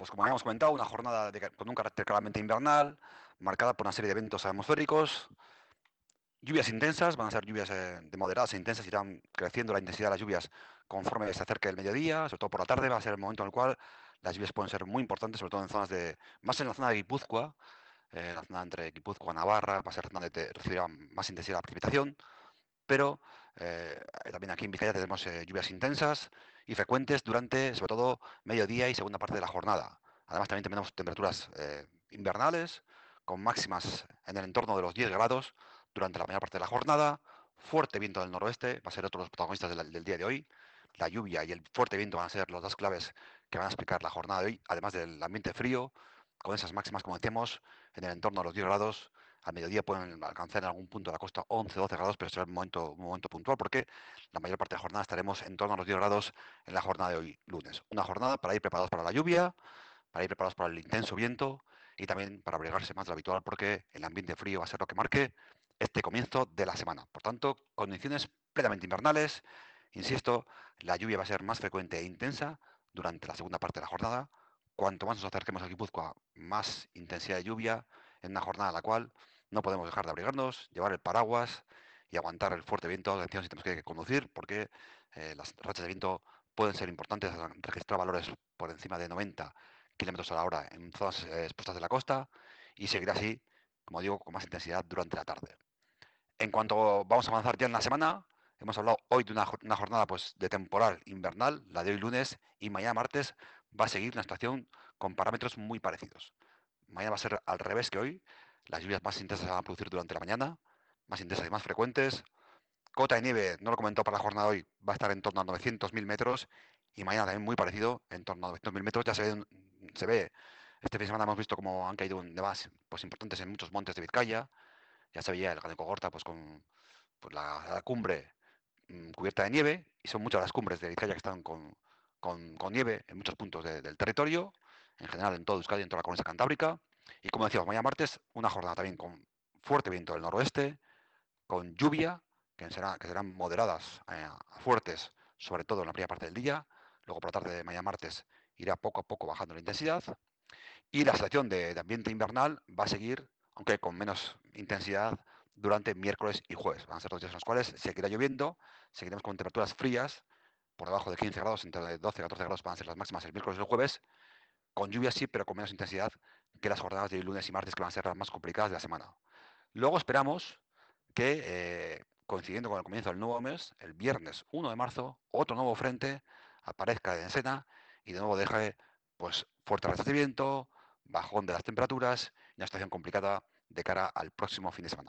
pues como habíamos comentado, una jornada con un carácter claramente invernal, marcada por una serie de eventos atmosféricos. Lluvias intensas, van a ser lluvias eh, de moderadas e intensas, irán creciendo la intensidad de las lluvias conforme se acerque el mediodía, sobre todo por la tarde, va a ser el momento en el cual las lluvias pueden ser muy importantes, sobre todo en zonas de, más en la zona de Guipúzcoa, eh, la zona entre Guipúzcoa y Navarra, va a ser donde recibirá más intensidad la precipitación, pero eh, también aquí en Vizcaya tenemos lluvias intensas y frecuentes durante, sobre todo, mediodía y segunda parte de la jornada. Además, también tenemos temperaturas invernales, con máximas en el entorno de los 10 grados durante la mayor parte de la jornada. Fuerte viento del noroeste va a ser otro de los protagonistas del, día de hoy. La lluvia y el fuerte viento van a ser las dos claves que van a explicar la jornada de hoy, además del ambiente frío, con esas máximas, como decíamos, en el entorno de los 10 grados. A mediodía pueden alcanzar en algún punto de la costa 11-12 grados, pero será un momento, un momento puntual porque la mayor parte de la jornada estaremos en torno a los 10 grados en la jornada de hoy, lunes. Una jornada para ir preparados para la lluvia, para ir preparados para el intenso viento y también para abrigarse más de lo habitual porque el ambiente frío va a ser lo que marque este comienzo de la semana. Por tanto, condiciones plenamente invernales. Insisto, la lluvia va a ser más frecuente e intensa durante la segunda parte de la jornada. Cuanto más nos acerquemos a Guipúzcoa, más intensidad de lluvia en una jornada en la cual no podemos dejar de abrigarnos, llevar el paraguas y aguantar el fuerte viento. Atención si tenemos que conducir, porque eh, las rachas de viento pueden ser importantes, registrar valores por encima de 90 kilómetros a la hora en zonas eh, expuestas de la costa y seguir así, como digo, con más intensidad durante la tarde. En cuanto vamos a avanzar ya en la semana, hemos hablado hoy de una, jornada pues, de temporal invernal, la de hoy lunes, y mañana martes va a seguir una estación con parámetros muy parecidos. Mañana va a ser al revés que hoy, las lluvias más intensas se van a producir durante la mañana, más intensas y más frecuentes. Cota de nieve, no lo comentó para la jornada de hoy, va a estar en torno a 900.000 metros y mañana también muy parecido, en torno a 900.000 metros. Ya se ve, se ve, este fin de semana hemos visto cómo han caído nevadas pues, importantes en muchos montes de Vizcaya. Ya se veía el Ganeco Gorta pues, con pues, la, cumbre mm, cubierta de nieve, y son muchas las cumbres de Vizcaya que están con, nieve en muchos puntos del territorio, en general en todo Euskadi, en toda la cornisa cantábrica. Y como decíamos, mañana martes, una jornada también con fuerte viento del noroeste, con lluvia, que, será, que serán moderadas eh, fuertes, sobre todo en la primera parte del día, Luego por la tarde de mañana martes irá poco a poco bajando la intensidad. Y la situación de, ambiente invernal va a seguir, aunque con menos intensidad, durante miércoles y jueves. Van a ser dos días en los cuales seguirá lloviendo, seguiremos con temperaturas frías, por debajo de 15 grados, entre 12 y 14 grados van a ser las máximas el miércoles y el jueves, con lluvia sí, pero con menos intensidad que las jornadas de lunes y martes, que van a ser las más complicadas de la semana. Luego esperamos que, eh, coincidiendo con el comienzo del nuevo mes, el viernes 1 de marzo, otro nuevo frente aparezca en escena y de nuevo deje pues, fuerte recibimiento, bajón de las temperaturas y una situación complicada de cara al próximo fin de semana.